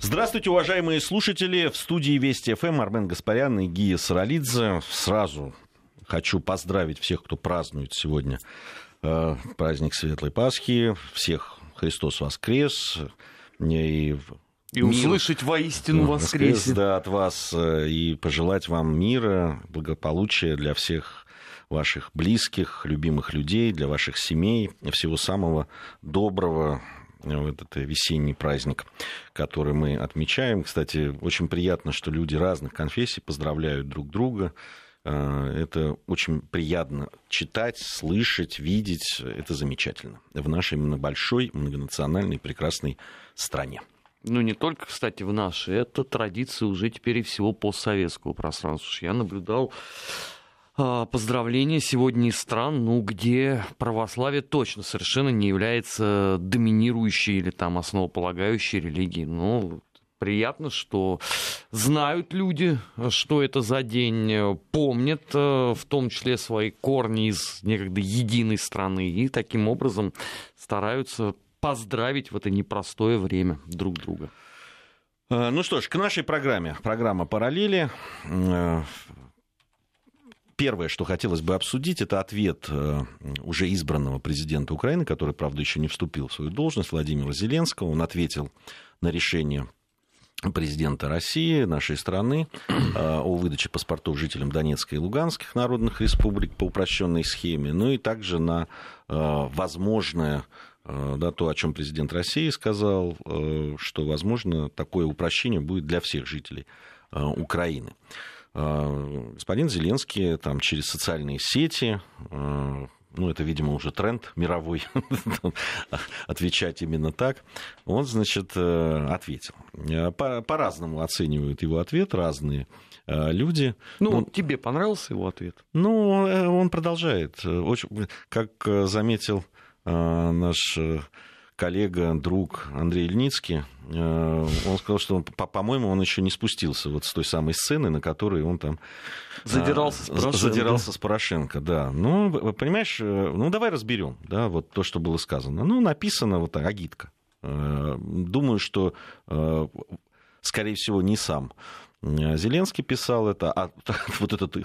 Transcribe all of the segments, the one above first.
Здравствуйте, уважаемые слушатели. В студии Вести ФМ Армен Гаспарян и Гия Саралидзе. Сразу хочу поздравить всех, кто празднует сегодня э, праздник Светлой Пасхи. Всех Христос воскрес. И, и услышать воистину воскресит. воскрес. Да, от вас. Э, и пожелать вам мира, благополучия для всех ваших близких, любимых людей, для ваших семей. Всего самого доброго, в этот весенний праздник, который мы отмечаем. Кстати, очень приятно, что люди разных конфессий поздравляют друг друга. А, это очень приятно читать, слышать, видеть. Это замечательно в нашей большой, многонациональной, прекрасной стране. Ну, не только, кстати, в нашей. Это традиция уже теперь и всего постсоветского пространства. Я наблюдал поздравления сегодня из стран, ну, где православие точно совершенно не является доминирующей или там основополагающей религией. Ну, приятно, что знают люди, что это за день, помнят э, в том числе свои корни из некогда единой страны и таким образом стараются поздравить в это непростое время друг друга. Э, ну что ж, к нашей программе. Программа «Параллели». Первое, что хотелось бы обсудить, это ответ э, уже избранного президента Украины, который, правда, еще не вступил в свою должность, Владимира Зеленского. Он ответил на решение президента России, нашей страны, э, о выдаче паспортов жителям Донецкой и Луганских народных республик по упрощенной схеме, ну и также на э, возможное да, то, о чем президент России сказал, что, возможно, такое упрощение будет для всех жителей Украины. А, господин Зеленский там, через социальные сети а, ну, это, видимо, уже тренд мировой, отвечать именно так, он, значит, э, ответил. Э, по-разному оценивают его ответ разные э, люди. Ну, он, тебе понравился его ответ? Ну, он продолжает. Очень, как заметил наш коллега, друг Андрей Ильницкий, э, он сказал, что, по-моему, он еще не спустился вот с той самой сцены, на которой он там задирался с Порошенко. Задирался с Порошенко, да. Ну, понимаешь, э, ну давай разберем, да, вот то, что было сказано. Ну, написано вот так, агитка. Э, думаю, что, скорее всего, не сам Зеленский писал это, а вот этот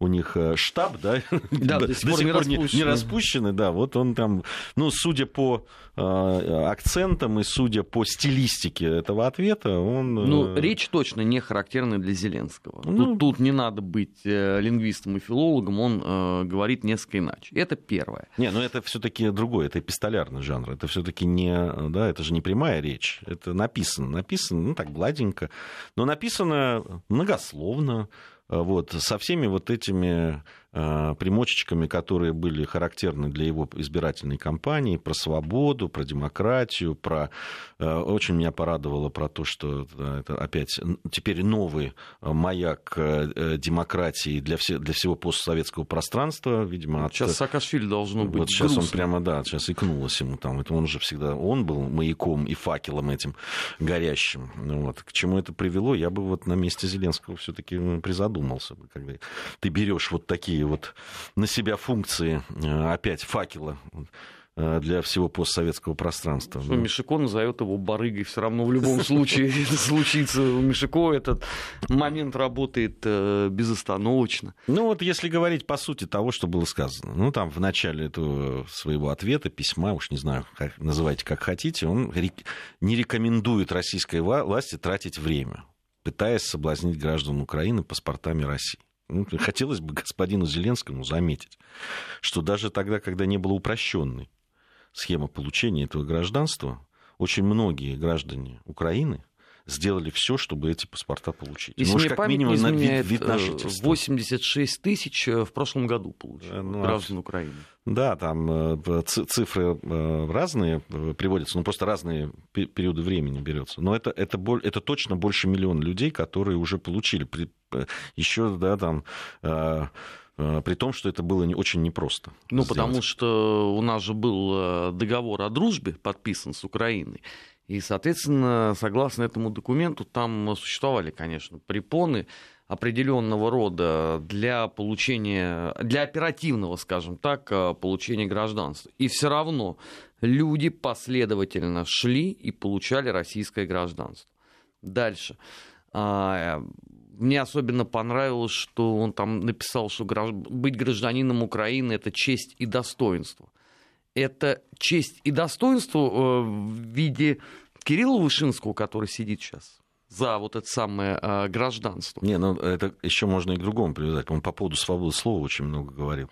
у них э, штаб, да, да до сих пор, не, распущенный. не распущенный, да, вот он там, ну, судя по э, акцентам и судя по стилистике этого ответа, он... Ну, э, речь точно не характерная для Зеленского. Ну, тут, тут не надо быть лингвистом и филологом, он э, говорит несколько иначе. Это первое. Не, ну это все таки другое, это эпистолярный жанр, это все таки не, да, это же не прямая речь, это написано, написано, ну, так, гладенько, но написано написано многословно, вот, со всеми вот этими Э, примочечками, которые были характерны для его избирательной кампании, про свободу, про демократию, про... Э, очень меня порадовало про то, что это опять теперь новый маяк э, демократии для, все, для всего постсоветского пространства, видимо. От... Сейчас Саакашвили должно быть Вот сейчас грустно. он прямо, да, сейчас икнулось ему там. Это он же всегда, он был маяком и факелом этим горящим. Вот. К чему это привело, я бы вот на месте Зеленского все таки призадумался, когда ты берешь вот такие такие вот на себя функции э, опять факела э, для всего постсоветского пространства. Что, Мишико назовет его барыгой, все равно в любом случае это случится. У Мишико этот момент работает э, безостановочно. Ну вот если говорить по сути того, что было сказано. Ну там в начале этого своего ответа, письма, уж не знаю, как, называйте как хотите, он не рекомендует российской власти тратить время, пытаясь соблазнить граждан Украины паспортами России. Ну, хотелось бы господину Зеленскому заметить, что даже тогда, когда не было упрощенной схемы получения этого гражданства, очень многие граждане Украины сделали все, чтобы эти паспорта получить. Если ну, мне как минимум на вид, вид на жительство. 86 тысяч э, в прошлом году получили ну, граждан Украины. Да, там э, цифры э, разные приводятся, ну просто разные периоды времени берется. Но это, это, это точно больше миллиона людей, которые уже получили. Еще, да, там при том, что это было не, очень непросто. Ну, сделать. потому что у нас же был договор о дружбе подписан с Украиной. И, соответственно, согласно этому документу, там существовали, конечно, препоны определенного рода для получения, для оперативного, скажем так, получения гражданства. И все равно люди последовательно шли и получали российское гражданство. Дальше. А, мне особенно понравилось, что он там написал, что быть гражданином Украины это честь и достоинство. Это честь и достоинство э, в виде Кирилла Вышинского, который сидит сейчас за вот это самое э, гражданство. Не, ну это еще можно и к другому привязать. Он по поводу свободы слова очень много говорил.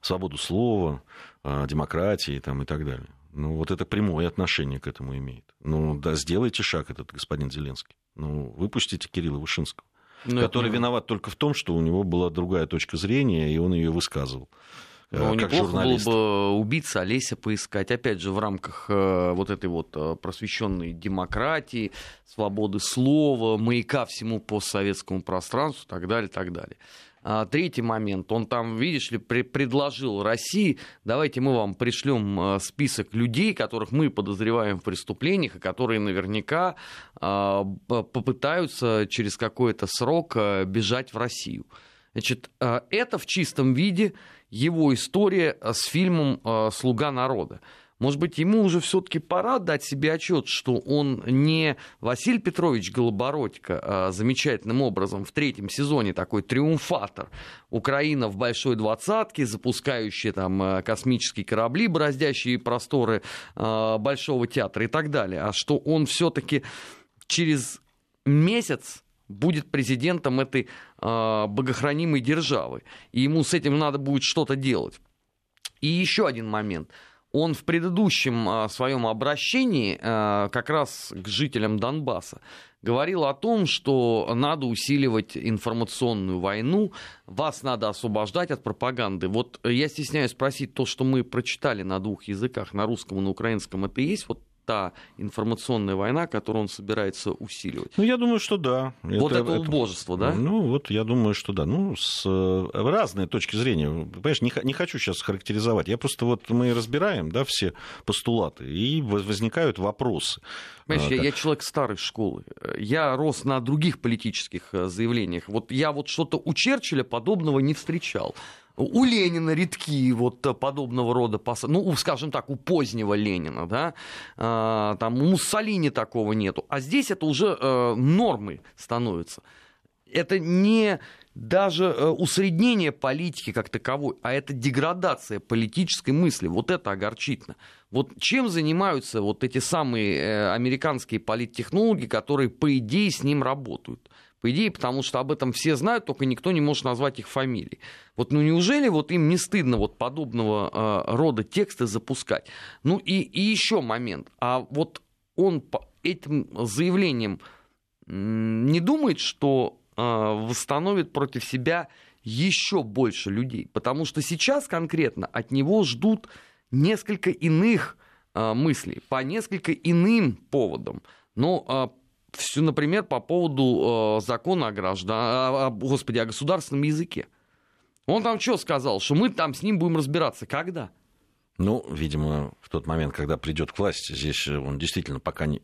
Свободу слова, э, демократии там, и так далее. Ну, вот это прямое отношение к этому имеет. Ну, да, сделайте шаг этот, господин Зеленский. Ну, выпустите Кирилла Вышинского. Но ну, который это... виноват только в том, что у него была другая точка зрения, и он ее высказывал. Ну, как неплохо журналист. было бы убийца Олеся поискать, опять же, в рамках э, вот этой вот э, просвещенной демократии, свободы слова, маяка всему постсоветскому пространству и так далее, так далее. А, третий момент, он там, видишь ли, предложил России, давайте мы вам пришлем э, список людей, которых мы подозреваем в преступлениях, и которые наверняка а, попытаются через какой-то срок бежать в Россию. Значит, это в чистом виде его история э, с фильмом э, «Слуга народа». Может быть, ему уже все-таки пора дать себе отчет, что он не Василий Петрович Голобородько а замечательным образом в третьем сезоне такой триумфатор. Украина в большой двадцатке, запускающая там космические корабли, бороздящие просторы Большого театра и так далее. А что он все-таки через месяц будет президентом этой э, богохранимой державы. И ему с этим надо будет что-то делать. И еще один момент. Он в предыдущем э, своем обращении э, как раз к жителям Донбасса говорил о том, что надо усиливать информационную войну, вас надо освобождать от пропаганды. Вот я стесняюсь спросить, то, что мы прочитали на двух языках, на русском и на украинском, это и есть вот та информационная война, которую он собирается усиливать? Ну, я думаю, что да. Вот это, это убожество, да? Ну, вот я думаю, что да. Ну, с э, разной точки зрения. Понимаешь, не, не хочу сейчас характеризовать. Я просто вот мы разбираем, да, все постулаты, и возникают вопросы. Понимаешь, а, я, я человек старой школы. Я рос на других политических э, заявлениях. Вот я вот что-то у Черчилля подобного не встречал. У Ленина редки вот подобного рода посады, ну, скажем так, у позднего Ленина, да, а, там у Муссолини такого нету, а здесь это уже э, нормой становится. Это не даже э, усреднение политики как таковой, а это деградация политической мысли. Вот это огорчительно. Вот чем занимаются вот эти самые э, американские политтехнологи, которые, по идее, с ним работают? По идее, потому что об этом все знают, только никто не может назвать их фамилии. Вот ну неужели вот им не стыдно вот подобного э, рода тексты запускать? Ну и, и еще момент. А вот он по этим заявлением не думает, что э, восстановит против себя еще больше людей? Потому что сейчас конкретно от него ждут несколько иных э, мыслей, по несколько иным поводам. Но э, все, например, по поводу э, закона о граждан, о, о, господи, о государственном языке. Он там что сказал, что мы там с ним будем разбираться, когда? Ну, видимо, в тот момент, когда придет к власти, здесь он действительно пока не...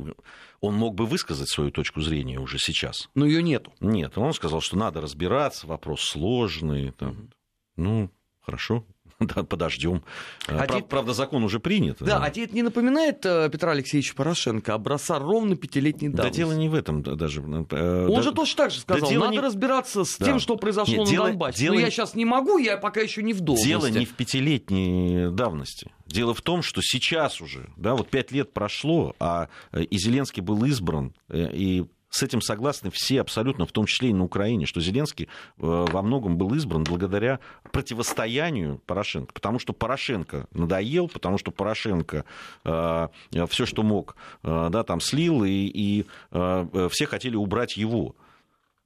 Он мог бы высказать свою точку зрения уже сейчас. Но ее нету. Нет, он сказал, что надо разбираться, вопрос сложный. Там. Ну, хорошо, да, подождем. А Прав, те... Правда, закон уже принят. Да, да, а тебе это не напоминает э, Петра Алексеевича Порошенко, образца ровно пятилетней давности? Да дело не в этом даже. Э, Он да... же точно так же сказал, да надо не... разбираться с да. тем, что произошло Нет, на дело, Донбассе. Дело... Но я сейчас не могу, я пока еще не в должности. Дело не в пятилетней давности. Дело в том, что сейчас уже, да, вот пять лет прошло, а э, и Зеленский был избран, и с этим согласны все абсолютно, в том числе и на Украине, что Зеленский э, во многом был избран благодаря противостоянию Порошенко. Потому что Порошенко надоел, потому что Порошенко э, все, что мог, э, да, там слил, и, и э, все хотели убрать его.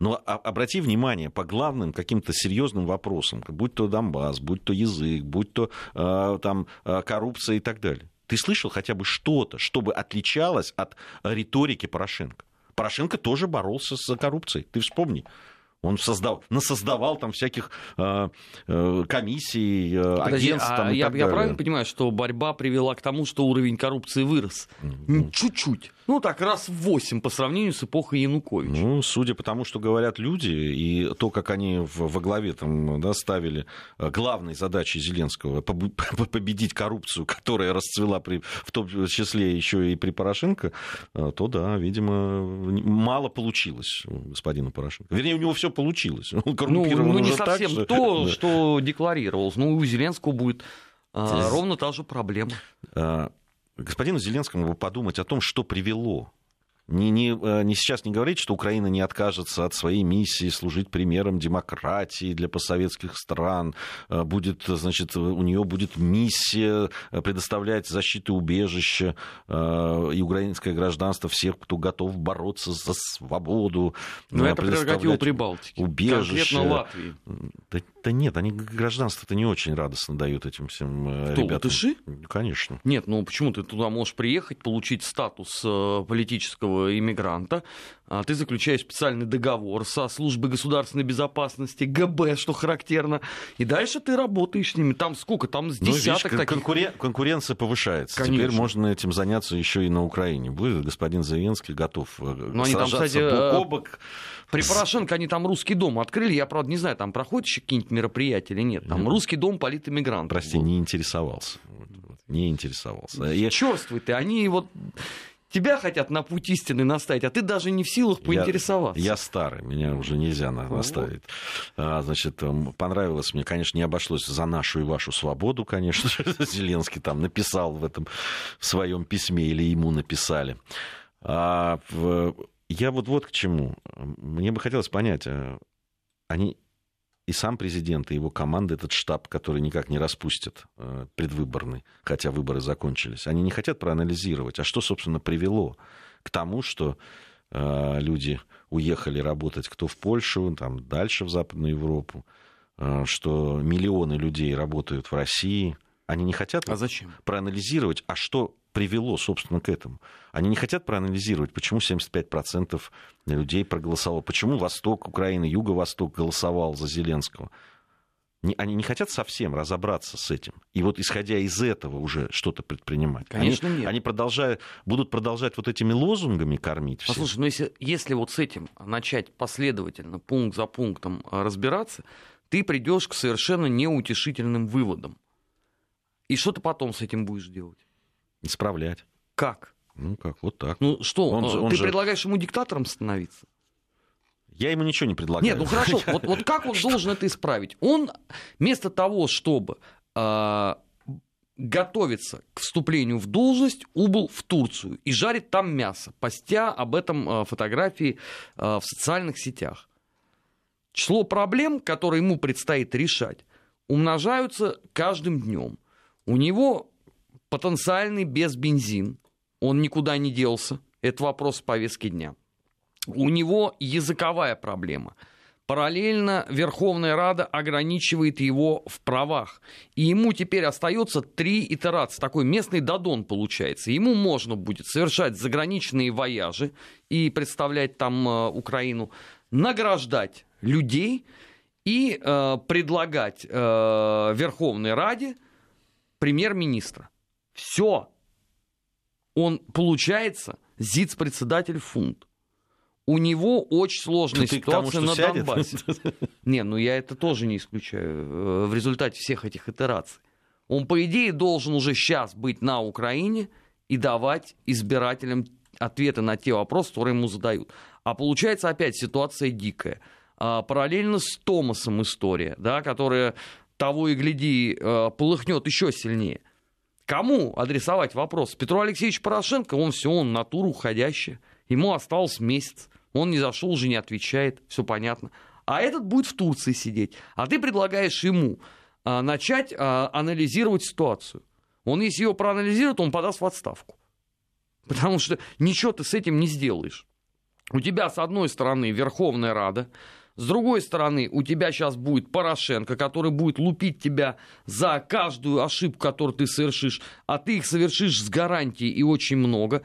Но обрати внимание по главным каким-то серьезным вопросам, будь то Донбасс, будь то язык, будь то э, там, э, коррупция и так далее. Ты слышал хотя бы что-то, чтобы отличалось от риторики Порошенко? Порошенко тоже боролся за коррупцией. Ты вспомни. Он создал, насоздавал там всяких э, э, комиссий, э, Подожди, агентств. а там, и я, я правильно понимаю, что борьба привела к тому, что уровень коррупции вырос? Ну, Чуть-чуть. Ну, так раз в 8 по сравнению с эпохой Януковича. Ну, судя по тому, что говорят люди, и то, как они во главе там, да, ставили э, главной задачей Зеленского победить коррупцию, которая расцвела при, в том числе еще и при Порошенко, э, то да, видимо, мало получилось у господина Порошенко. Вернее, у него все получилось. Он ну, коррумпирован ну, не уже так, совсем что- то, Да. что декларировалось. Ну, у Зеленского будет а, ровно та же проблема. э, господину Зеленскому бы подумать о том, что привело. Не, не, э, не сейчас не говорить, что Украина не откажется от своей миссии служить примером демократии для постсоветских стран. Э, Будет, значит, у нее будет миссия э, предоставлять защиту э, и украинское гражданство всех, кто готов бороться за свободу. Но э, это прерогатива предоставлять Прибалтики. убежище. Конкретно Латвии. Да, да нет, они гражданство-то не очень радостно дают этим всем э, Кто, ребятам. латыши? Конечно. Нет, ну почему ты туда можешь приехать, получить статус э, политического иммигранта, а ты заключаешь специальный договор со службой государственной безопасности, ГБ, что характерно, и дальше ты работаешь с ними. Там сколько? Там с Ну, видишь, десяток таких. конкурен- конкуренция повышается. Теперь Конечно. можно этим заняться еще и на Украине. Будет господин Зеленский готов э, Ну, они там, сражаться кстати, бок о бок. При Порошенко они там русский дом открыли. Я, правда, не знаю, там проходят еще какие-нибудь мероприятия или нет. Там Нет. русский дом политэмигрантов. Прости, был. не интересовался. Не интересовался. Я, Чёрствый ты, они вот тебя хотят на путь истины наставить, а ты даже не в силах поинтересоваться. я старый, меня уже нельзя на- наставить. А, значит, м, понравилось мне, конечно, не обошлось за нашу и вашу свободу, конечно. Зеленский там написал в этом в своем письме или ему написали. А, в- я вот вот к чему. Мне бы хотелось понять, а, они и сам президент, и его команда, этот штаб, который никак не распустят, э, предвыборный, хотя выборы закончились, они не хотят проанализировать, а что, собственно, привело к тому, что э, люди уехали работать кто в Польшу, там, дальше в Западную Европу, э, что миллионы людей работают в России. Они не хотят А зачем? проанализировать, а что привело, собственно, к этому. Они не хотят проанализировать, почему 75% людей проголосовало, почему Восток Украины, Юго-Восток голосовал за Зеленского. Они не хотят совсем разобраться с этим. И вот исходя из этого уже что-то предпринимать. Конечно, они, нет. Они продолжают, будут продолжать вот этими лозунгами кормить всех. Послушай, ну если, если вот с этим начать последовательно, пункт за пунктом а, разбираться, ты придешь к совершенно неутешительным выводам. И что ты потом с этим будешь делать? Исправлять. Как? Ну как, вот так. Ну что, Он же- э, он ты же- предлагаешь ему диктатором становиться? Я ему ничего не предлагаю. Нет, ну хорошо, вот, вот как он должен это исправить? Он вместо того, чтобы а, готовиться к вступлению в должность, убыл в Турцию и жарит там мясо, постя об этом а, фотографии а, в социальных сетях. Число проблем, которые ему предстоит решать, умножаются каждым днем. У него потенциальный безбензин, он никуда не делся, это вопрос повестки дня. У него языковая проблема. Параллельно Верховная Рада ограничивает его в правах. И ему теперь остается три итерации. Такой местный додон получается. Ему можно будет совершать заграничные вояжи и представлять там э, Украину, награждать людей и э, предлагать э, Верховной Раде премьер-министра. Все. Он, получается, ЗИЦ-председатель фунт. У него очень сложная Ты тому, ситуация что на сядет? Донбассе. Не, ну я это тоже не исключаю э, в результате всех этих итераций. Он, по идее, должен уже сейчас быть на Украине и давать избирателям ответы на те вопросы, которые ему задают. А получается опять ситуация дикая. А, параллельно с Томасом история, да, которая того и гляди э, полыхнет еще сильнее. Кому адресовать вопрос? Петру Алексеевичу Порошенко, он все, он натура уходящая. Ему остался месяц. Он не зашел, уже не отвечает, все понятно. А этот будет в Турции сидеть. А ты предлагаешь ему а, начать а, анализировать ситуацию. Он, если ее проанализирует, он подаст в отставку. Потому что ничего ты с этим не сделаешь. У тебя, с одной стороны, Верховная Рада, с другой стороны, у тебя сейчас будет Порошенко, который будет лупить тебя за каждую ошибку, которую ты совершишь, а ты их совершишь с гарантией и очень много.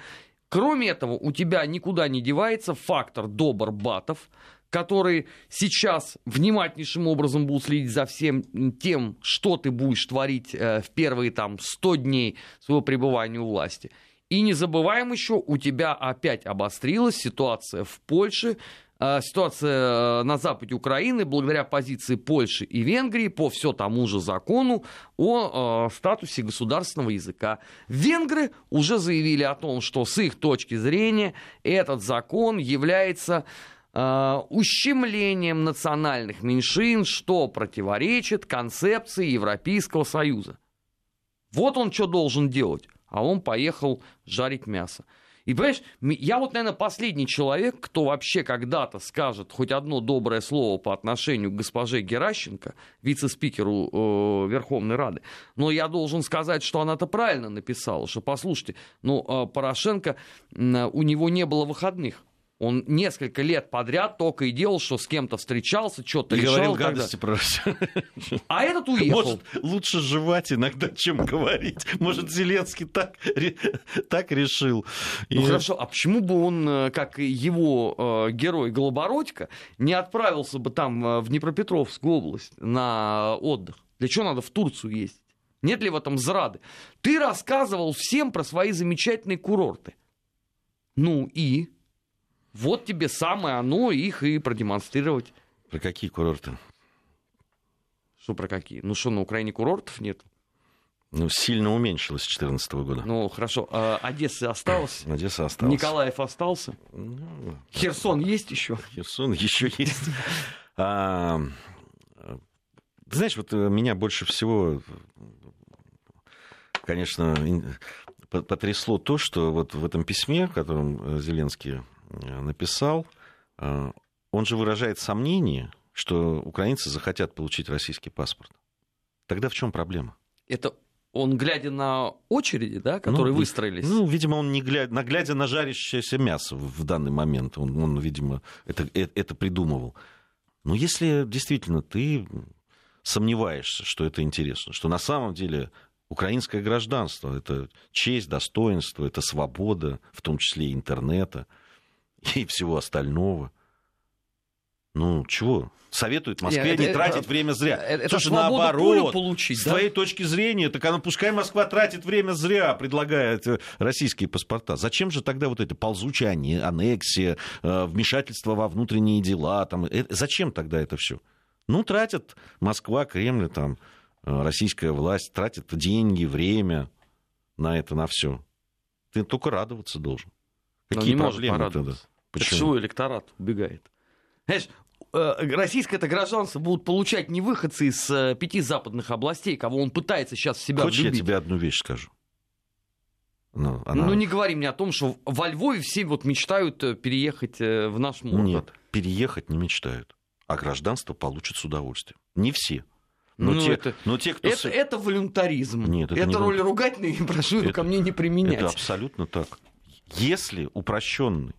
Кроме этого, у тебя никуда не девается фактор Добр-Батов, которые сейчас внимательнейшим образом будут следить за всем тем, что ты будешь творить э, в первые там 100 дней своего пребывания у власти. И не забываем еще, у тебя опять обострилась ситуация в Польше, ситуация э, на западе Украины благодаря позиции Польши и Венгрии по все тому же закону о э, статусе государственного языка. Венгры уже заявили о том, что с их точки зрения этот закон является ущемлением национальных меньшин, что противоречит концепции Европейского Союза. Вот он что должен делать а он поехал жарить мясо. И понимаешь, я вот, наверное, последний человек, кто вообще когда-то скажет хоть одно доброе слово по отношению к госпоже Геращенко, вице-спикеру э, Верховной Рады. Но я должен сказать, что она-то правильно написала, что, послушайте, ну, э, Порошенко, у него не было выходных. Он несколько лет подряд только и делал, что с кем-то встречался, что-то решал. говорил гадости про А этот уехал. Может, лучше жевать иногда, чем говорить. Может, Зеленский так, так решил. Ну и... хорошо, а почему бы он, э, как его э, герой Голобородько, не отправился бы там э, в Днепропетровскую область на отдых? Для чего надо в Турцию ездить? Нет ли в этом зрады? Ты рассказывал всем про свои замечательные курорты. Ну и вот тебе самое оно, их и продемонстрировать. Про какие курорты? Что про какие? Ну что, на Украине курортов нет? Ну, сильно уменьшилось с 2014 года. Ну, хорошо. А Одесса осталась? Одесса осталась. Николаев остался? Ну, Херсон есть еще? Херсон еще есть. А, знаешь, вот э, меня больше всего, конечно, потрясло то, что вот в этом письме, в котором э, Зеленский написал, э, он же выражает сомнение, что украинцы захотят получить российский паспорт. Тогда в чем проблема? Это он, глядя на очереди, да, которые ну, выстроились? Ну, видимо, он не глядя, на, глядя на жарящееся мясо в данный момент, он, он видимо, это, это, это придумывал. Но если действительно ты сомневаешься, что это интересно, что на самом деле украинское гражданство это честь, достоинство, это свобода, в том числе и интернета – и всего остального. Ну, чего? Советует Москве Нет, не это, тратить это, время зря. Это, Слушай, наоборот, получить, с да? твоей точки зрения, так она, пускай Москва тратит время зря, предлагая российские паспорта. Зачем же тогда вот это ползучая аннексия, э, вмешательство во внутренние дела? Там, это, зачем тогда это все? Ну, тратят Москва, Кремль, там, э, российская власть, тратит деньги, время на это, на все. Ты только радоваться должен. Какие проблемы тогда? Почему? Так свой электорат убегает. Знаешь, э, российское это гражданство будут получать не выходцы из э, пяти западных областей, кого он пытается сейчас в себя Хочешь, влюбить. я тебе одну вещь скажу? Ну, она... ну, не говори мне о том, что во Львове все вот мечтают э, переехать в наш Мурманск. Нет, переехать не мечтают, а гражданство получат с удовольствием. Не все. Но, ну, те, это, но те, кто... Это, это волюнтаризм. Нет, это, это не роль ругательной, прошу это, ко мне не применять. Это абсолютно так. Если упрощенный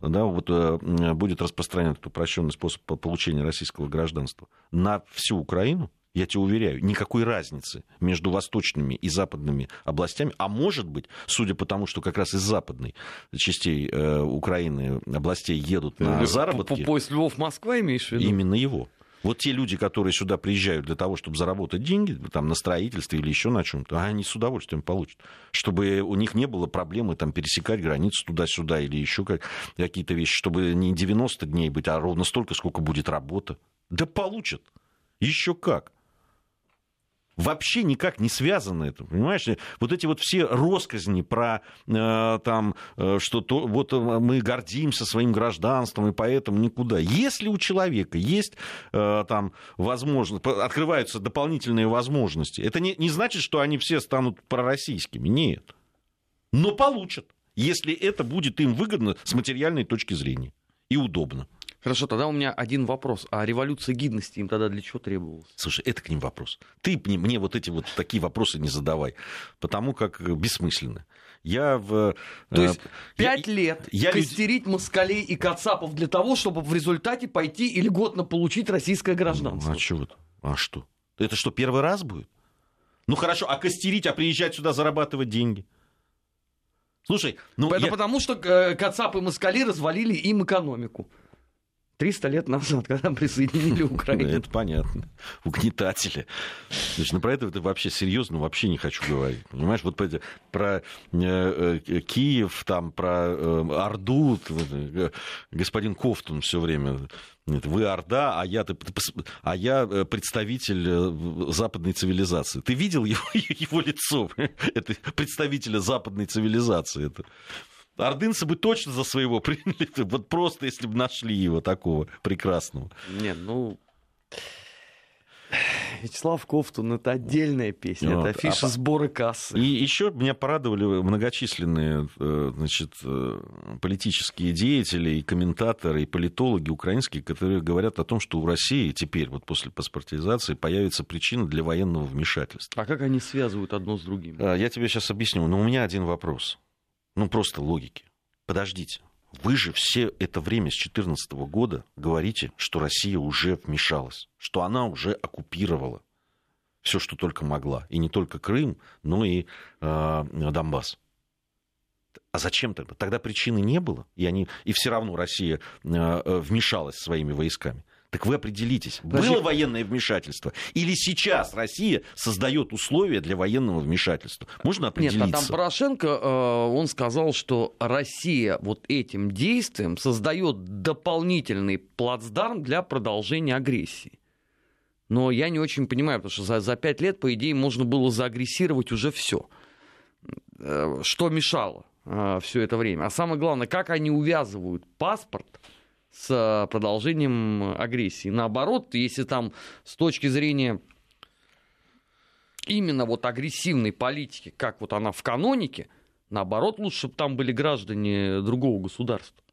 да, вот, э, будет распространен этот упрощенный способ получения российского гражданства на всю Украину, я тебе уверяю, никакой разницы между восточными и западными областями, а может быть, судя по тому, что как раз из западной частей э, Украины областей едут на заработки... Поезд Львов-Москва имеешь в виду? Именно его. Вот те люди, которые сюда приезжают для того, чтобы заработать деньги, там, на строительстве или еще на чем-то, они с удовольствием получат. Чтобы у них не было проблемы там, пересекать границу туда-сюда или еще какие-то вещи, чтобы не 90 дней быть, а ровно столько, сколько будет работа. Да получат. Еще как вообще никак не связано это, понимаешь? Вот эти вот все росказни про э, там, э, что то, вот э, мы гордимся своим гражданством, и поэтому никуда. Если у человека есть э, там возможность, открываются дополнительные возможности, это не, не значит, что они все станут пророссийскими, нет. Но получат, если это будет им выгодно с материальной точки зрения и удобно. Хорошо, тогда у меня один вопрос. А революция гидности им тогда для чего требовалась? Слушай, это к ним вопрос. Ты мне вот эти вот такие вопросы не задавай, потому как бессмысленно. Я в... Э, То есть пять лет я костерить москалей и кацапов для того, чтобы в результате пойти и льготно получить российское гражданство. Ну, а что? А что? Это что, первый раз будет? Ну хорошо, а костерить, а приезжать сюда зарабатывать деньги? Слушай, ну... Это я... потому, что э, Кацап и Москали развалили им экономику. 300 лет назад, когда присоединили Украину. Это понятно. Угнетатели. Значит, ну про это, это вообще серьезно вообще не хочу говорить. Понимаешь, вот про, про э, э, Киев, там, про э, Орду, э, господин Кофтун все время вы Орда, а я, а я представитель западной цивилизации. Ты видел его, его лицо? Это представителя западной цивилизации. Это ордынцы бы точно за своего приняли, вот просто если бы нашли его такого прекрасного. Не, ну... Вячеслав Кофтун это отдельная песня, вот. это афиша а, сбора кассы. И еще меня порадовали многочисленные э, значит, э, политические деятели, и комментаторы, и политологи украинские, которые говорят о том, что у России теперь, вот после паспортизации, появится причина для военного вмешательства. А как они связывают одно с другим? А, я тебе сейчас объясню, но у меня один вопрос. Ну, просто логики. Подождите. Вы же все это время с 2014 года говорите, что Россия уже вмешалась, что она уже оккупировала все, что только могла. И не только Крым, но и э, Донбасс. А зачем тогда? Тогда причины не было, и, они, и все равно Россия э, вмешалась своими войсками. Так вы определитесь, Подожди. было военное вмешательство или сейчас Россия создает условия для военного вмешательства? Можно определиться? Нет, а там Порошенко, э, он сказал, что Россия вот этим действием создает дополнительный плацдарм для продолжения агрессии. Но я не очень понимаю, потому что за, за пять лет, по идее, можно было заагрессировать уже все. Э, что мешало э, все это время? А самое главное, как они увязывают паспорт с продолжением агрессии. Наоборот, если там с точки зрения именно вот агрессивной политики, как вот она в канонике, наоборот, лучше, чтобы там были граждане другого государства.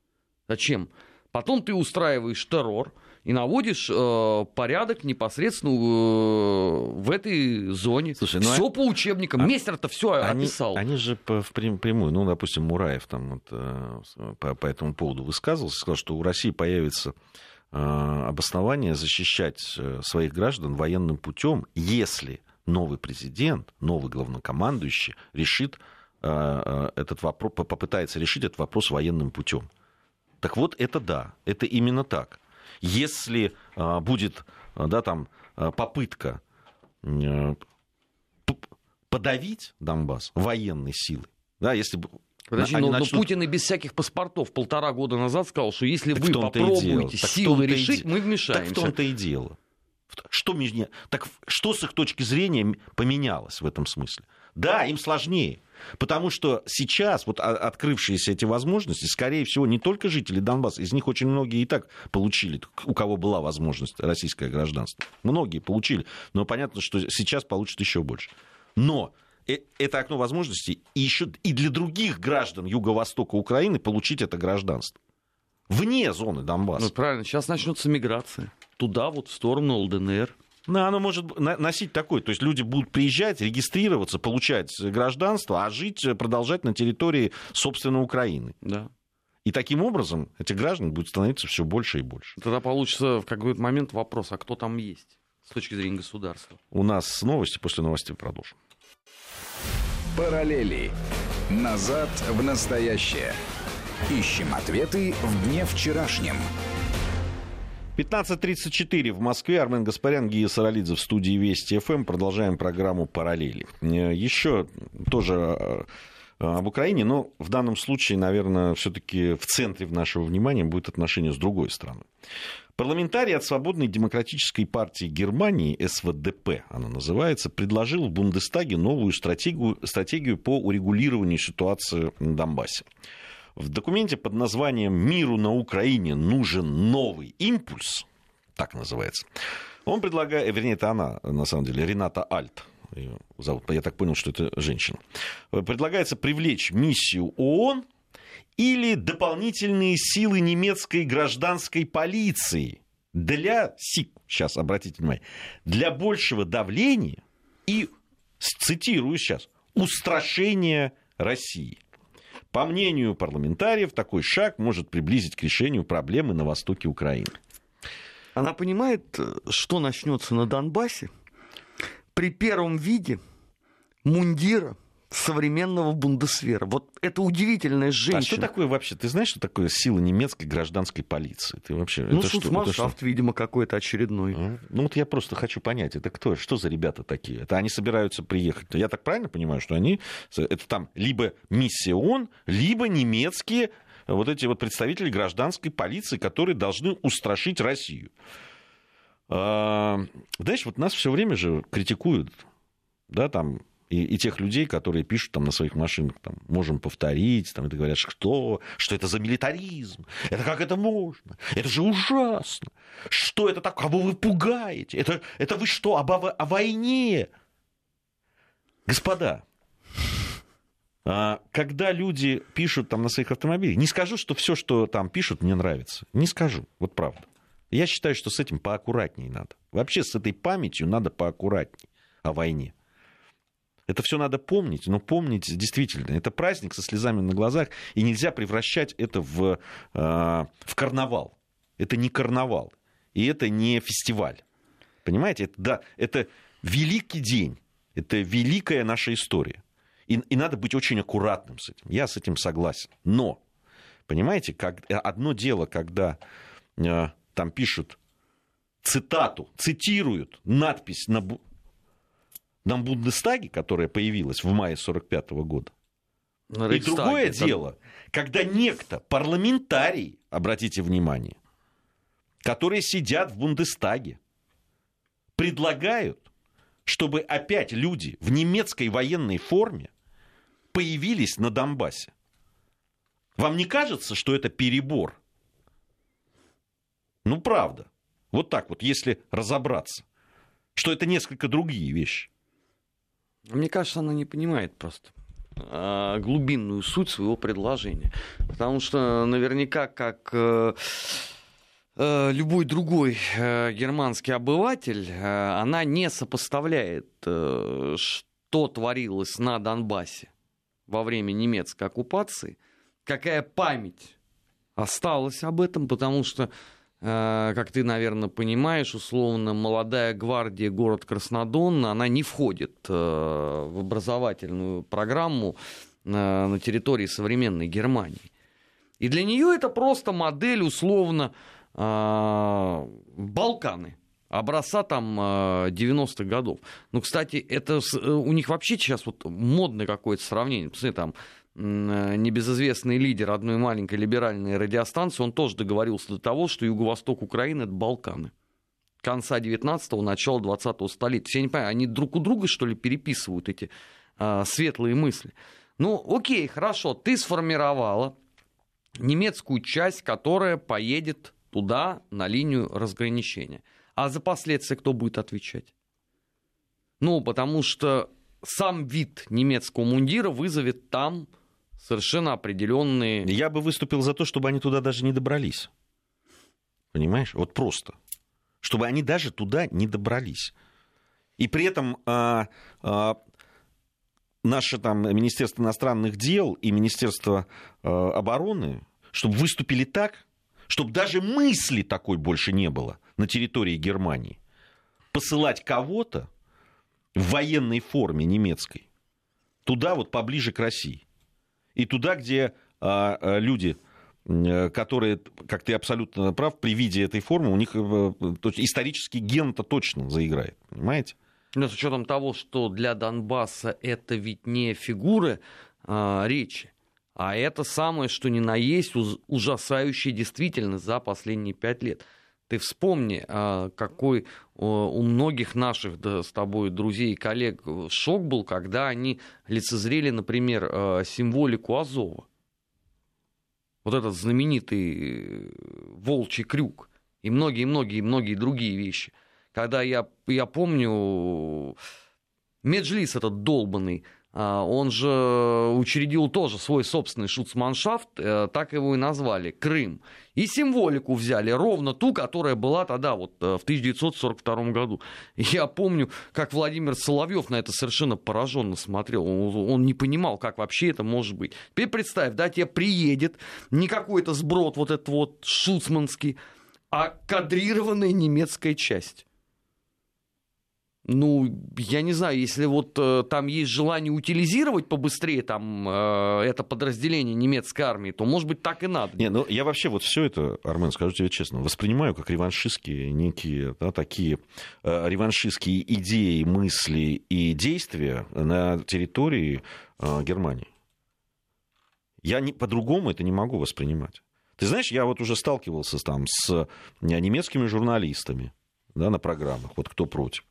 Зачем? Потом ты устраиваешь террор, и наводишь э, порядок непосредственно э, в этой зоне. Слушай, ну, все а... по учебникам. А... Мейстер-то все они, описал. Они же по, в прямую, ну, допустим, Мураев там вот, э, по, по этому поводу высказывался, сказал, что у России появится э, обоснование защищать э, своих граждан военным путем, если новый президент, новый главнокомандующий решит э, э этот вопрос, попытается решить этот вопрос военным путем. Так вот, это да, это именно так. Если а, будет а, да, там, а, попытка подавить Донбасс военной силой, да, если Подожди, но, начнут... но Путин и без всяких паспортов полтора года назад сказал, что если так вы попробуете силы решить, мы вмешаемся. Так в том-то и дело. Что, меня... так что с их точки зрения поменялось в этом смысле? Да, им сложнее. Потому что сейчас, вот открывшиеся эти возможности, скорее всего, не только жители Донбасса, из них очень многие и так получили, у кого была возможность российское гражданство. Многие получили, но понятно, что сейчас получат еще больше. Но э, это окно возможностей и еще и для других граждан Юго-Востока Украины получить это гражданство. Вне зоны Донбасса. Ну, правильно, сейчас начнется миграция. Туда, вот в сторону ЛДНР. Ну, оно может носить такой. То есть люди будут приезжать, регистрироваться, получать гражданство, а жить, э, продолжать на территории, собственно, Украины. Да. И таким образом эти граждане будут становиться все больше и больше. Тогда получится в какой-то момент вопрос, а кто там есть с точки зрения государства? У нас новости, после новостей продолжим. Параллели. Назад в настоящее. Ищем ответы в дне вчерашнем. 15.34 в Москве. Армен Гаспарян, Гия Саралидзе в студии Вести ФМ. Продолжаем программу «Параллели». Э, еще тоже э, об Украине, но в данном случае, наверное, все-таки в центре нашего внимания будет отношение с другой страной. Парламентарий от Свободной демократической партии Германии, СВДП она называется, предложил в Бундестаге новую стратегию, стратегию по урегулированию ситуации на Донбассе. В документе под названием «Миру на Украине нужен новый импульс», так называется, он предлагает, вернее, это она, на самом деле, Рената Альт, ее зовут, я так понял, что это женщина, предлагается привлечь миссию ООН или дополнительные силы немецкой гражданской полиции для, сейчас обратите внимание, для большего давления и, цитирую сейчас, устрашения России. По мнению парламентариев, такой шаг может приблизить к решению проблемы на востоке Украины. Она понимает, что начнется на Донбассе при первом виде мундира современного Бундесвера. Вот это удивительная женщина. А что такое вообще? Ты знаешь, что такое сила немецкой гражданской полиции? Ты вообще... Ну, это шуцманшафт, видимо, какой-то очередной. А? Ну, вот я просто хочу понять, это кто? Что за ребята такие? Это они собираются приехать? Я так правильно понимаю, что они... Это там либо миссия ООН, либо немецкие вот эти вот представители гражданской полиции, которые должны устрашить Россию. А, знаешь, вот нас все время же критикуют, да, там, и, и тех людей, которые пишут там на своих машинах, там, можем повторить, там, это говорят, что, что это за милитаризм, это как это можно, это же ужасно, что это так, кого вы пугаете, это, это вы что, об, о войне? Господа, а, когда люди пишут там на своих автомобилях, не скажу, что все, что там пишут, мне нравится, не скажу, вот правда. Я считаю, что с этим поаккуратнее надо. Вообще с этой памятью надо поаккуратнее о войне. Это все надо помнить, но помнить действительно. Это праздник со слезами на глазах, и нельзя превращать это в, э, в карнавал. Это не карнавал, и это не фестиваль. Понимаете, это, да, это великий день, это великая наша история. И, и надо быть очень аккуратным с этим. Я с этим согласен. Но, понимаете, как, одно дело, когда э, там пишут цитату, цитируют надпись на, на Бундестаге, которая появилась в мае 1945 года. На И другое это... дело, когда некто, парламентарий, обратите внимание, которые сидят в Бундестаге, предлагают, чтобы опять люди в немецкой военной форме появились на Донбассе. Вам не кажется, что это перебор? Ну, правда. Вот так вот, если разобраться. Что это несколько другие вещи. Мне кажется, она не понимает просто а, глубинную суть своего предложения. Потому что наверняка, как э, э, любой другой э, германский обыватель, она не сопоставляет, что творилось на Донбассе во время немецкой оккупации, какая память осталась об этом, потому что как ты, наверное, понимаешь, условно, молодая гвардия город Краснодон, она не входит э, в образовательную программу э, на территории современной Германии. И для нее это просто модель, условно, Балканы образца там 90-х годов. Ну, кстати, это у них вообще сейчас вот модное какое-то сравнение. Посмотри, там Э, небезызвестный лидер одной маленькой либеральной радиостанции, он тоже договорился до того, что юго-восток Украины — это Балканы. Конца 19-го, начала 20-го столетия. Я не понимаю, они друг у друга, что ли, переписывают эти а, светлые мысли? Ну, окей, хорошо, ты сформировала немецкую часть, которая поедет туда, на линию разграничения. А за последствия кто будет отвечать? Ну, потому что сам вид немецкого мундира вызовет там совершенно определенные... Я бы выступил за то, чтобы они туда даже не добрались. Понимаешь? Вот просто. Чтобы они даже туда не добрались. И при этом а, а, наше там Министерство иностранных дел и Министерство а, обороны, чтобы выступили так, чтобы даже мысли такой больше не было на территории Германии. Посылать кого-то в военной форме немецкой туда вот поближе к России и туда, где а, а, люди э, которые, как ты абсолютно прав, при виде этой формы, у них э, исторический ген-то точно заиграет, понимаете? Но с учетом того, что для Донбасса это ведь не фигуры а, речи, а это самое, что ни на есть, ужасающее действительно за последние пять лет. Ты вспомни, а, какой у многих наших да, с тобой друзей и коллег шок был, когда они лицезрели, например, а, символику Азова. Вот этот знаменитый волчий крюк и многие-многие-многие другие вещи. Когда я, я помню, Меджлис этот долбанный, а, он же учредил тоже свой собственный шуцманшафт, э, так его и назвали, Крым. И символику взяли, ровно ту, которая была тогда, вот э, в 1942 году. Я помню, как Владимир Соловьев на это совершенно пораженно смотрел. Он не понимал, как вообще это может быть. Теперь представь, да, тебе приедет не какой-то сброд вот этот вот шуцманский, а кадрированная немецкая часть. Ну, я не знаю, если вот э, там есть желание утилизировать побыстрее там э, это подразделение немецкой армии, то, может быть, так и надо. Не, ну я вообще вот все это, Армен, скажу тебе честно, воспринимаю как реваншистские некие, да, такие э, реваншистские идеи, мысли и действия на территории э, Германии. Я не, по-другому это не могу воспринимать. Ты знаешь, я вот уже сталкивался там с э, немецкими журналистами да, на программах, вот кто против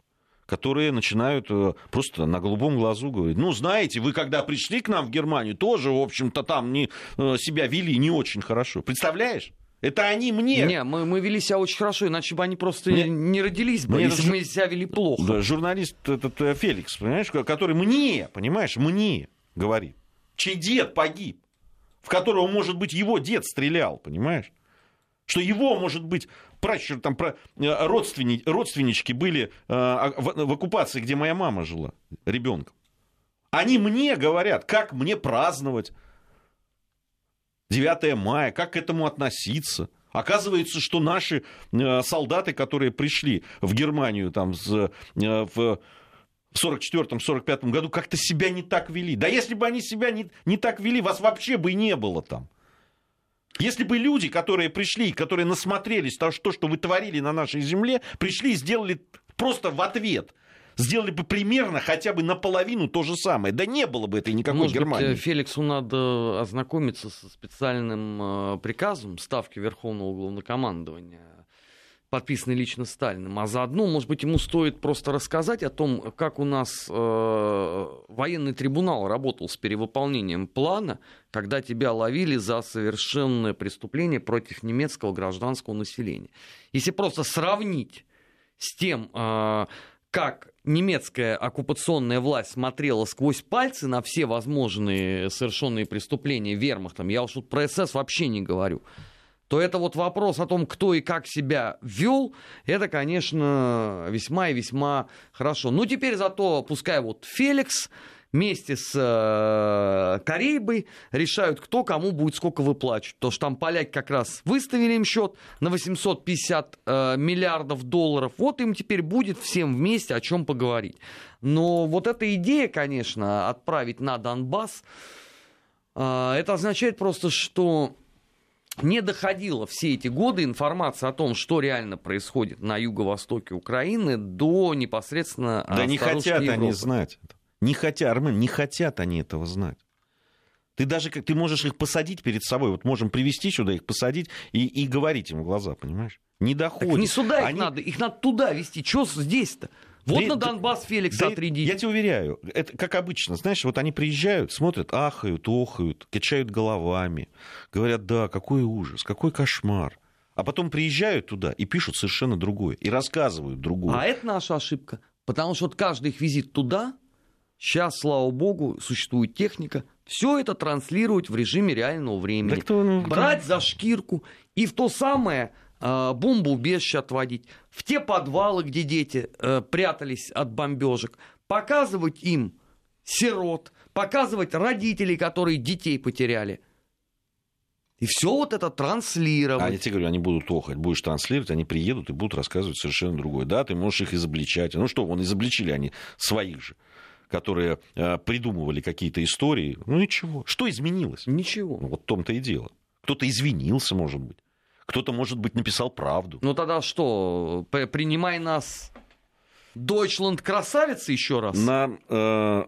которые начинают э, просто на голубом глазу говорить, ну, знаете, вы когда пришли к нам в Германию, тоже, в общем-то, там не, э, себя вели не очень хорошо. Представляешь? Это они мне. Не, мы, мы вели себя очень хорошо, иначе бы они просто мне, не родились бы, если бы мы себя вели плохо. Да, журналист этот э, Феликс, понимаешь, который мне, понимаешь, мне говорит, чей дед погиб, в которого, может быть, его дед стрелял, понимаешь? Что его, может быть, пращур, там, про, э, родственни, родственнички были э, в, в оккупации, где моя мама жила ребенком. Они мне говорят, как мне праздновать 9 мая, как к этому относиться. Оказывается, что наши э, солдаты, которые пришли в Германию там, с, в в 44-45 году как-то себя не так вели. Да если бы они себя не, не так вели, вас вообще бы не было там. Если бы люди, которые пришли, которые насмотрелись то, что, что вы творили на нашей земле, пришли и сделали просто в ответ сделали бы примерно хотя бы наполовину то же самое. Да не было бы этой никакой Может Германии. Быть, Феликсу надо ознакомиться со специальным э, приказом Ставки Верховного Главнокомандования подписанный лично Сталиным, а заодно, может быть, ему стоит просто рассказать о том, как у нас э, военный трибунал работал с перевыполнением плана, когда тебя ловили за совершенное преступление против немецкого гражданского населения. Если просто сравнить с тем, э, как немецкая оккупационная власть смотрела сквозь пальцы на все возможные совершенные преступления вермахтом, я уж тут про СС вообще не говорю, то это вот вопрос о том, кто и как себя вел, это, конечно, весьма и весьма хорошо. Ну, теперь зато, пускай вот Феликс вместе с э, Карейбой решают, кто кому будет сколько выплачивать. То, что там поляки как раз выставили им счет на 850 э, миллиардов долларов. Вот им теперь будет всем вместе о чем поговорить. Но вот эта идея, конечно, отправить на Донбасс, э, это означает просто, что не доходила все эти годы информация о том, что реально происходит на юго-востоке Украины, до непосредственно Да не хотят Европы. они знать. Не хотят, Армен, не хотят они этого знать. Ты даже как ты можешь их посадить перед собой, вот можем привести сюда, их посадить и, и говорить им в глаза, понимаешь? Не доходит. Так не сюда они... их надо, их надо туда вести. Что здесь-то? Вот да, на Донбасс Феликс да, отряди. Я тебе уверяю, это как обычно, знаешь, вот они приезжают, смотрят, ахают, охают, качают головами, говорят, да, какой ужас, какой кошмар. А потом приезжают туда и пишут совершенно другое, и рассказывают другое. А это наша ошибка, потому что вот каждый их визит туда, сейчас, слава богу, существует техника, все это транслировать в режиме реального времени. Да кто, ну, Брать кто... за шкирку и в то самое Э, бомбоубежище отводить, в те подвалы, где дети э, прятались от бомбежек, показывать им сирот, показывать родителей, которые детей потеряли. И все вот это транслировать. А я тебе говорю, они будут охать, будешь транслировать, они приедут и будут рассказывать совершенно другое. Да, ты можешь их изобличать. Ну что, вон изобличили они своих же которые э, придумывали какие-то истории. Ну ничего. Что изменилось? Ничего. Ну, вот в том-то и дело. Кто-то извинился, может быть. Кто-то, может быть, написал правду. Ну тогда что, принимай нас Дойчланд красавица еще раз? Нам э,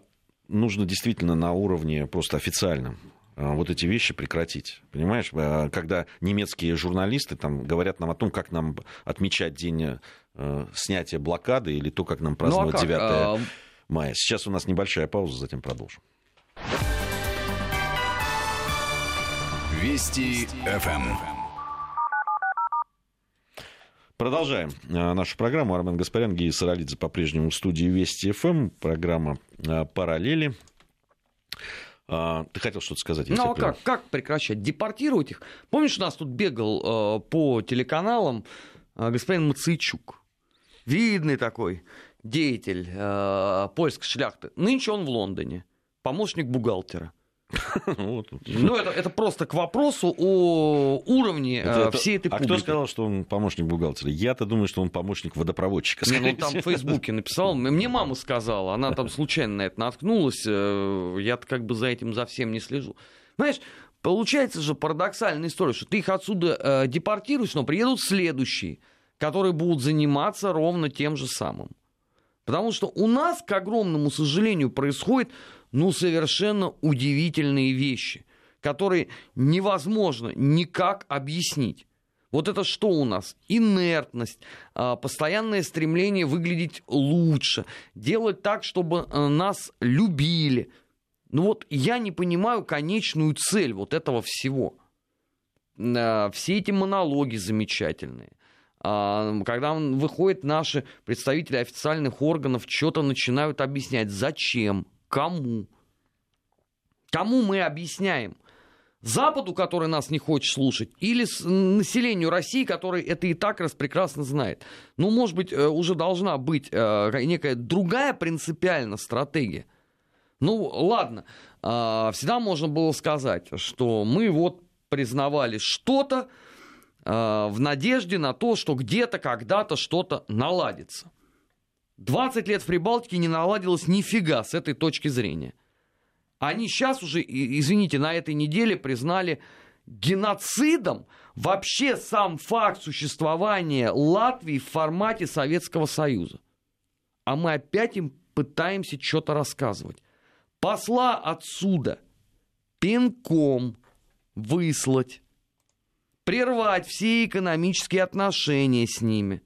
нужно действительно на уровне просто официальном э, вот эти вещи прекратить. Понимаешь, э, когда немецкие журналисты там говорят нам о том, как нам отмечать день э, снятия блокады или то, как нам праздновать ну, а как? 9 а... мая. Сейчас у нас небольшая пауза, затем продолжим. Вести ФМ. Продолжаем э, нашу программу. Армен Гаспарян, Гея Саралидзе по-прежнему в студии Вести ФМ. Программа э, «Параллели». А, ты хотел что-то сказать? Ну а как, как прекращать? Депортировать их? Помнишь, у нас тут бегал э, по телеканалам э, господин Мацейчук? Видный такой деятель э, польской шляхты. Нынче он в Лондоне, помощник бухгалтера. Ну, это, это просто к вопросу о уровне это, это, всей этой публики. А кто сказал, что он помощник бухгалтера? Я-то думаю, что он помощник водопроводчика. Не, ну, там в Фейсбуке написал. Мне мама сказала, она там случайно на это наткнулась. Э, я-то как бы за этим за всем не слежу. Знаешь, получается же парадоксальная история, что ты их отсюда э, депортируешь, но приедут следующие, которые будут заниматься ровно тем же самым. Потому что у нас, к огромному сожалению, происходит ну, совершенно удивительные вещи, которые невозможно никак объяснить. Вот это что у нас? Инертность, а, постоянное стремление выглядеть лучше, делать так, чтобы э, нас любили. Ну вот я не понимаю конечную цель вот этого всего. А, все эти монологи замечательные. А, когда выходят наши представители официальных органов, что-то начинают объяснять, зачем, Кому? Кому мы объясняем? Западу, который нас не хочет слушать, или населению России, который это и так раз прекрасно знает. Ну, может быть, э, уже должна быть э, некая другая принципиальная стратегия. Ну, ладно, а, всегда можно было сказать, что мы вот признавали что-то в надежде на то, что где-то, когда-то что-то наладится. 20 лет в Прибалтике не наладилось нифига с этой точки зрения. Они сейчас уже, извините, на этой неделе признали геноцидом вообще сам факт существования Латвии в формате Советского Союза. А мы опять им пытаемся что-то рассказывать. Посла отсюда пинком выслать, прервать все экономические отношения с ними –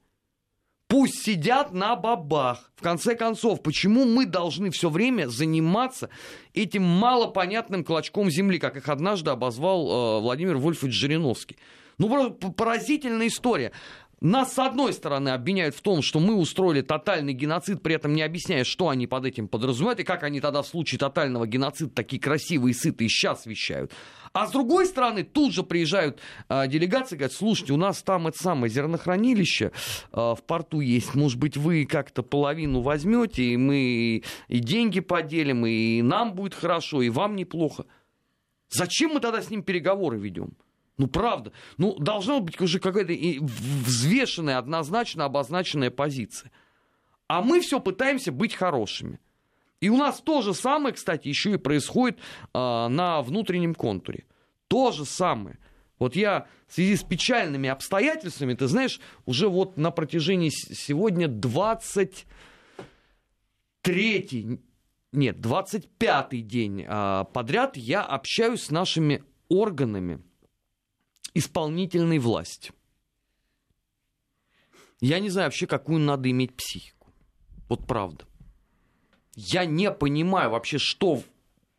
Пусть сидят на бабах. В конце концов, почему мы должны все время заниматься этим малопонятным клочком земли, как их однажды обозвал э, Владимир Вольфович Жириновский? Ну, поразительная история. Нас, с одной стороны, обвиняют в том, что мы устроили тотальный геноцид, при этом не объясняя, что они под этим подразумевают, и как они тогда в случае тотального геноцида такие красивые и сытые сейчас вещают. А с другой стороны, тут же приезжают э, делегации говорят, слушайте, у нас там это самое зернохранилище э, в порту есть, может быть, вы как-то половину возьмете, и мы и деньги поделим, и нам будет хорошо, и вам неплохо. Зачем мы тогда с ним переговоры ведем? Ну, правда. Ну, должна быть уже какая-то взвешенная, однозначно обозначенная позиция. А мы все пытаемся быть хорошими. И у нас то же самое, кстати, еще и происходит э, на внутреннем контуре. То же самое. Вот я в связи с печальными обстоятельствами, ты знаешь, уже вот на протяжении сегодня 23 нет, 25-й день э, подряд я общаюсь с нашими органами исполнительной власти. Я не знаю вообще, какую надо иметь психику. Вот правда. Я не понимаю вообще, что,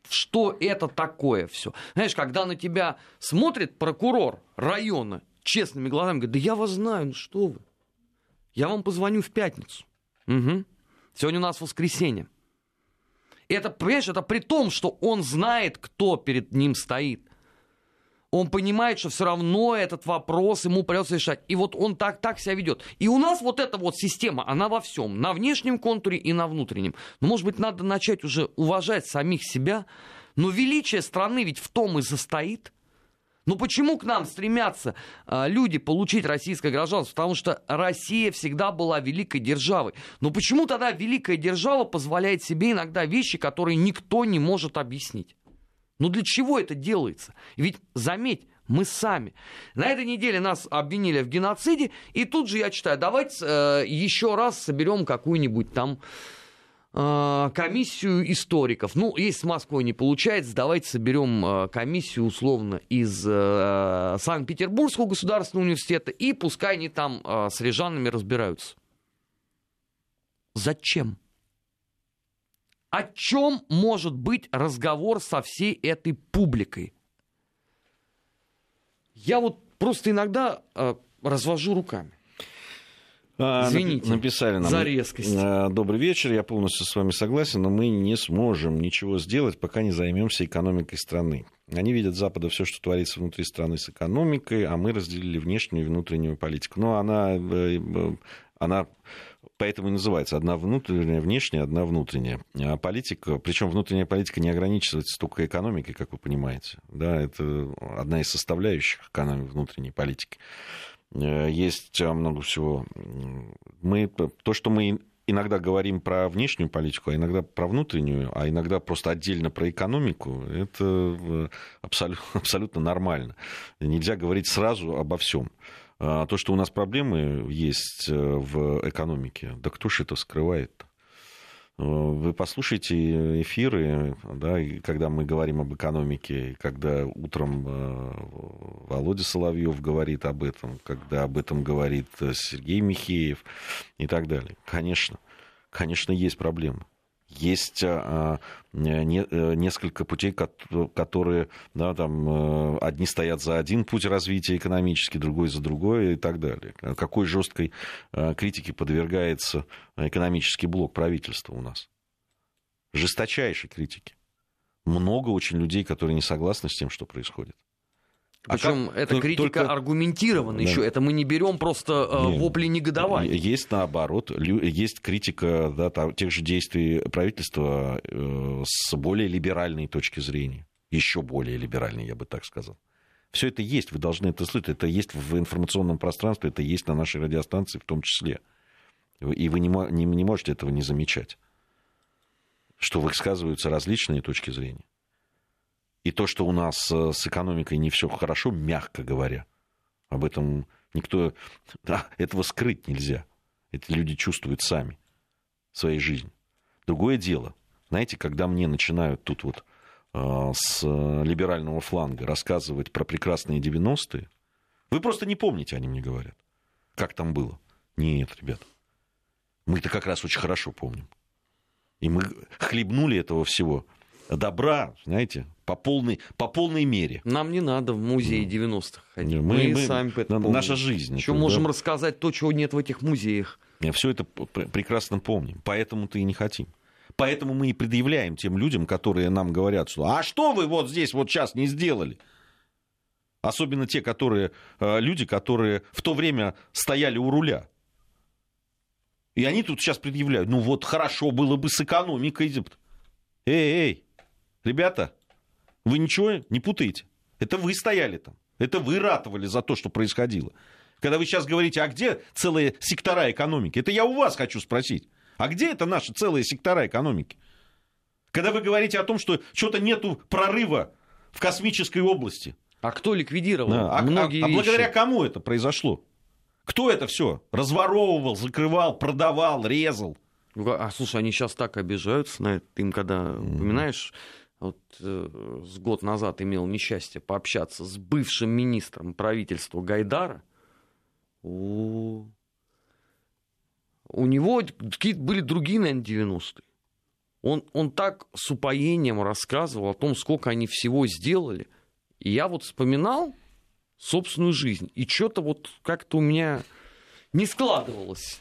что это такое все. Знаешь, когда на тебя смотрит прокурор района честными глазами, говорит, да я вас знаю, ну что вы. Я вам позвоню в пятницу. Угу. Сегодня у нас воскресенье. Это, понимаешь, это при том, что он знает, кто перед ним стоит он понимает, что все равно этот вопрос ему придется решать. И вот он так, так себя ведет. И у нас вот эта вот система, она во всем, на внешнем контуре и на внутреннем. Но, может быть, надо начать уже уважать самих себя. Но величие страны ведь в том и состоит. Ну почему к нам стремятся а, люди получить российское гражданство? Потому что Россия всегда была великой державой. Но почему тогда великая держава позволяет себе иногда вещи, которые никто не может объяснить? Ну для чего это делается? Ведь, заметь, мы сами. На этой неделе нас обвинили в геноциде, и тут же я читаю, давайте э, еще раз соберем какую-нибудь там э, комиссию историков. Ну, если с Москвой не получается, давайте соберем э, комиссию условно из э, Санкт-Петербургского государственного университета, и пускай они там э, с рижанами разбираются. Зачем? О чем может быть разговор со всей этой публикой? Я вот просто иногда э, развожу руками. А, Извините, написали нам. За резкость. Э, добрый вечер, я полностью с вами согласен, но мы не сможем ничего сделать, пока не займемся экономикой страны. Они видят Запада все, что творится внутри страны с экономикой, а мы разделили внешнюю и внутреннюю политику. Но она, э, она Поэтому и называется одна внутренняя, внешняя, одна внутренняя. А политика, причем внутренняя политика не ограничивается только экономикой, как вы понимаете. Да, это одна из составляющих экономики внутренней политики. Э, есть много всего. Мы, то, что мы иногда говорим про внешнюю политику, а иногда про внутреннюю, а иногда просто отдельно про экономику, это э, абсолютно, абсолютно нормально. Нельзя говорить сразу обо всем. А то, что у нас проблемы есть э, в экономике, да кто же это скрывает-то? Э, вы послушайте эфиры, да, когда мы говорим об экономике, когда утром э, Володя Соловьев говорит об этом, когда об этом говорит Сергей Михеев и так далее. Конечно, конечно, есть проблемы есть а, э, несколько путей, которые да, там, э, одни стоят за один путь развития экономически, другой за другой и так далее. Какой жесткой э, критике подвергается экономический блок правительства у нас? Жесточайшей критики. Много очень людей, которые не согласны с тем, что происходит. Причем а эта критика только... аргументирована да. еще. Это мы не берем просто э, Нет. вопли негодования. Есть наоборот, есть критика да, тех же действий правительства э, с более либеральной точки зрения. Еще более либеральной, я бы так сказал. Все это есть, вы должны это слышать. Это есть в информационном пространстве, это есть на нашей радиостанции в том числе. И вы не, не, не можете этого не замечать. Что высказываются различные точки зрения. И то, что у нас э, с экономикой не все хорошо, мягко говоря, об этом никто... Да, этого скрыть нельзя. Эти люди чувствуют сами своей жизнь. Другое дело, знаете, когда мне начинают тут вот э, с либерального фланга рассказывать про прекрасные 90-е, вы просто не помните, они мне говорят, как там было. Нет, ребят, мы-то как раз очень хорошо помним. И мы хлебнули этого всего добра, знаете, по полной, по полной мере. Нам не надо в музее 90-х ходить. Мы, мы, мы сами это помним. Наша жизнь. Еще можем да? рассказать то, чего нет в этих музеях. Все это прекрасно помним. Поэтому-то и не хотим. Поэтому мы и предъявляем тем людям, которые нам говорят, что «А что вы вот здесь вот сейчас не сделали?» Особенно те, которые, э, люди, которые в то время стояли у руля. И они тут сейчас предъявляют, ну вот хорошо было бы с экономикой. Эй, эй, ребята, вы ничего не путаете. Это вы стояли там. Это вы ратовали за то, что происходило. Когда вы сейчас говорите, а где целые сектора экономики? Это я у вас хочу спросить. А где это наши целые сектора экономики? Когда вы говорите о том, что что-то нету прорыва в космической области. А кто ликвидировал да. а, многие а, вещи? А благодаря кому это произошло? Кто это все разворовывал, закрывал, продавал, резал? А слушай, они сейчас так обижаются на это. Им когда mm-hmm. Вот э, с год назад имел несчастье пообщаться с бывшим министром правительства Гайдара, у, у него какие-то были другие, наверное, 90-е. Он, он так с упоением рассказывал о том, сколько они всего сделали. И я вот вспоминал собственную жизнь. И что-то вот как-то у меня не складывалось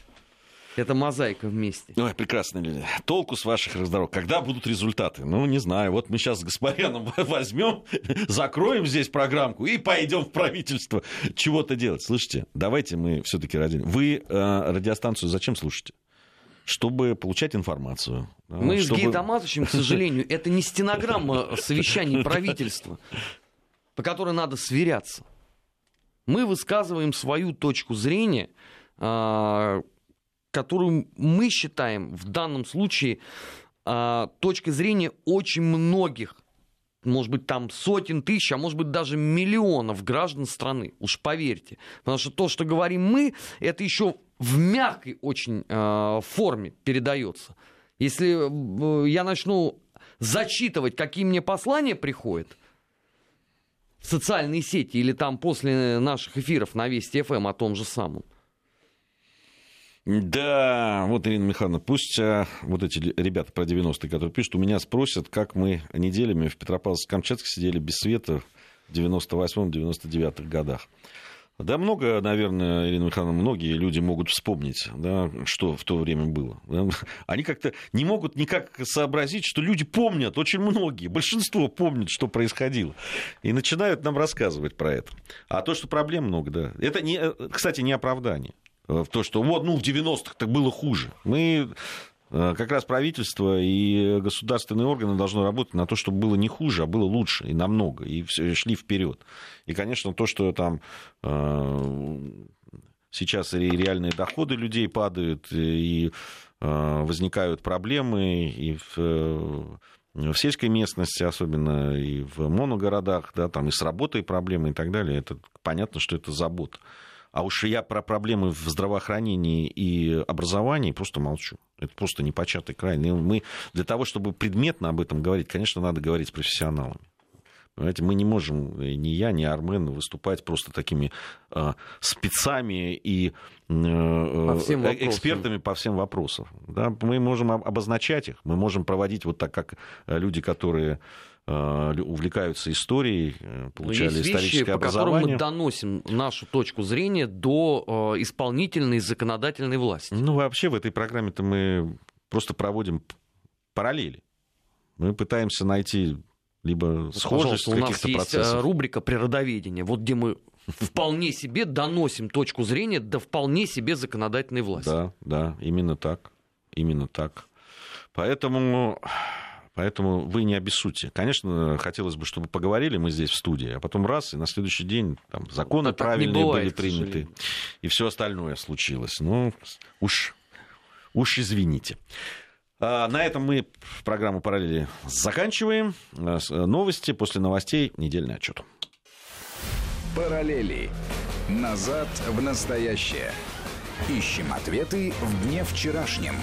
это мозаика вместе. Ой, прекрасно, люди. Толку с ваших разговоров. Когда будут результаты? Ну, не знаю. Вот мы сейчас с Гаспаряном возьмем, закроем здесь программку и пойдем в правительство чего-то делать. Слышите, давайте мы все-таки ради... Вы э, радиостанцию зачем слушаете? чтобы получать информацию. Мы чтобы... с Гей Даматовичем, к сожалению, это не стенограмма совещаний правительства, по которой надо сверяться. Мы высказываем свою точку зрения, а, которую мы считаем в данном случае э, точкой зрения очень многих, может быть, там сотен тысяч, а может быть, даже миллионов граждан страны, уж поверьте. Потому что то, что говорим мы, это еще в мягкой очень э, форме передается. Если э, я начну зачитывать, какие мне послания приходят, в социальные сети или там после наших эфиров на Вести ФМ о том же самом, да, вот, Ирина Михайловна, пусть а, вот эти ребята про 90-е, которые пишут, у меня спросят, как мы неделями в Петропавловске-Камчатске сидели без света в 98-99 годах. Да, много, наверное, Ирина Михайловна, многие люди могут вспомнить, да, что в то время было. Они как-то не могут никак сообразить, что люди помнят, очень многие, большинство помнят, что происходило. И начинают нам рассказывать про это. А то, что проблем много, да, это, не, кстати, не оправдание. В то, что вот, ну, в 90-х так было хуже. Мы как раз правительство и государственные органы должны работать на то, чтобы было не хуже, а было лучше и намного, и шли вперед. И, конечно, то, что там сейчас и реальные доходы людей падают, и возникают проблемы, и в в сельской местности, особенно и в моногородах, да, там и с работой проблемы и так далее, это понятно, что это забота. А уж я про проблемы в здравоохранении и образовании просто молчу. Это просто непочатый край. Мы для того, чтобы предметно об этом говорить, конечно, надо говорить с профессионалами. Понимаете, мы не можем, э, ни я, ни Армен, выступать просто такими э, спецами и э, по э, экспертами по всем вопросам. Да? Мы можем обозначать их, мы можем проводить вот так, как люди, которые увлекаются историей, получали есть историческое вещи, образование. по которым мы доносим нашу точку зрения до исполнительной и законодательной власти. Ну, вообще в этой программе-то мы просто проводим параллели. Мы пытаемся найти либо схожесть у нас есть процессов. рубрика «Природоведение», вот где мы вполне себе доносим точку зрения до вполне себе законодательной власти. Да, да, именно так, именно так. Поэтому, поэтому вы не обессудьте. Конечно, хотелось бы, чтобы поговорили мы здесь в студии, а потом раз, и на следующий день там, законы да правильные бывает, были приняты, и все остальное случилось. Ну, уж, уж извините. А, на этом мы программу «Параллели» заканчиваем. А, новости после новостей. Недельный отчет. «Параллели. Назад в настоящее». Ищем ответы в дне вчерашнем.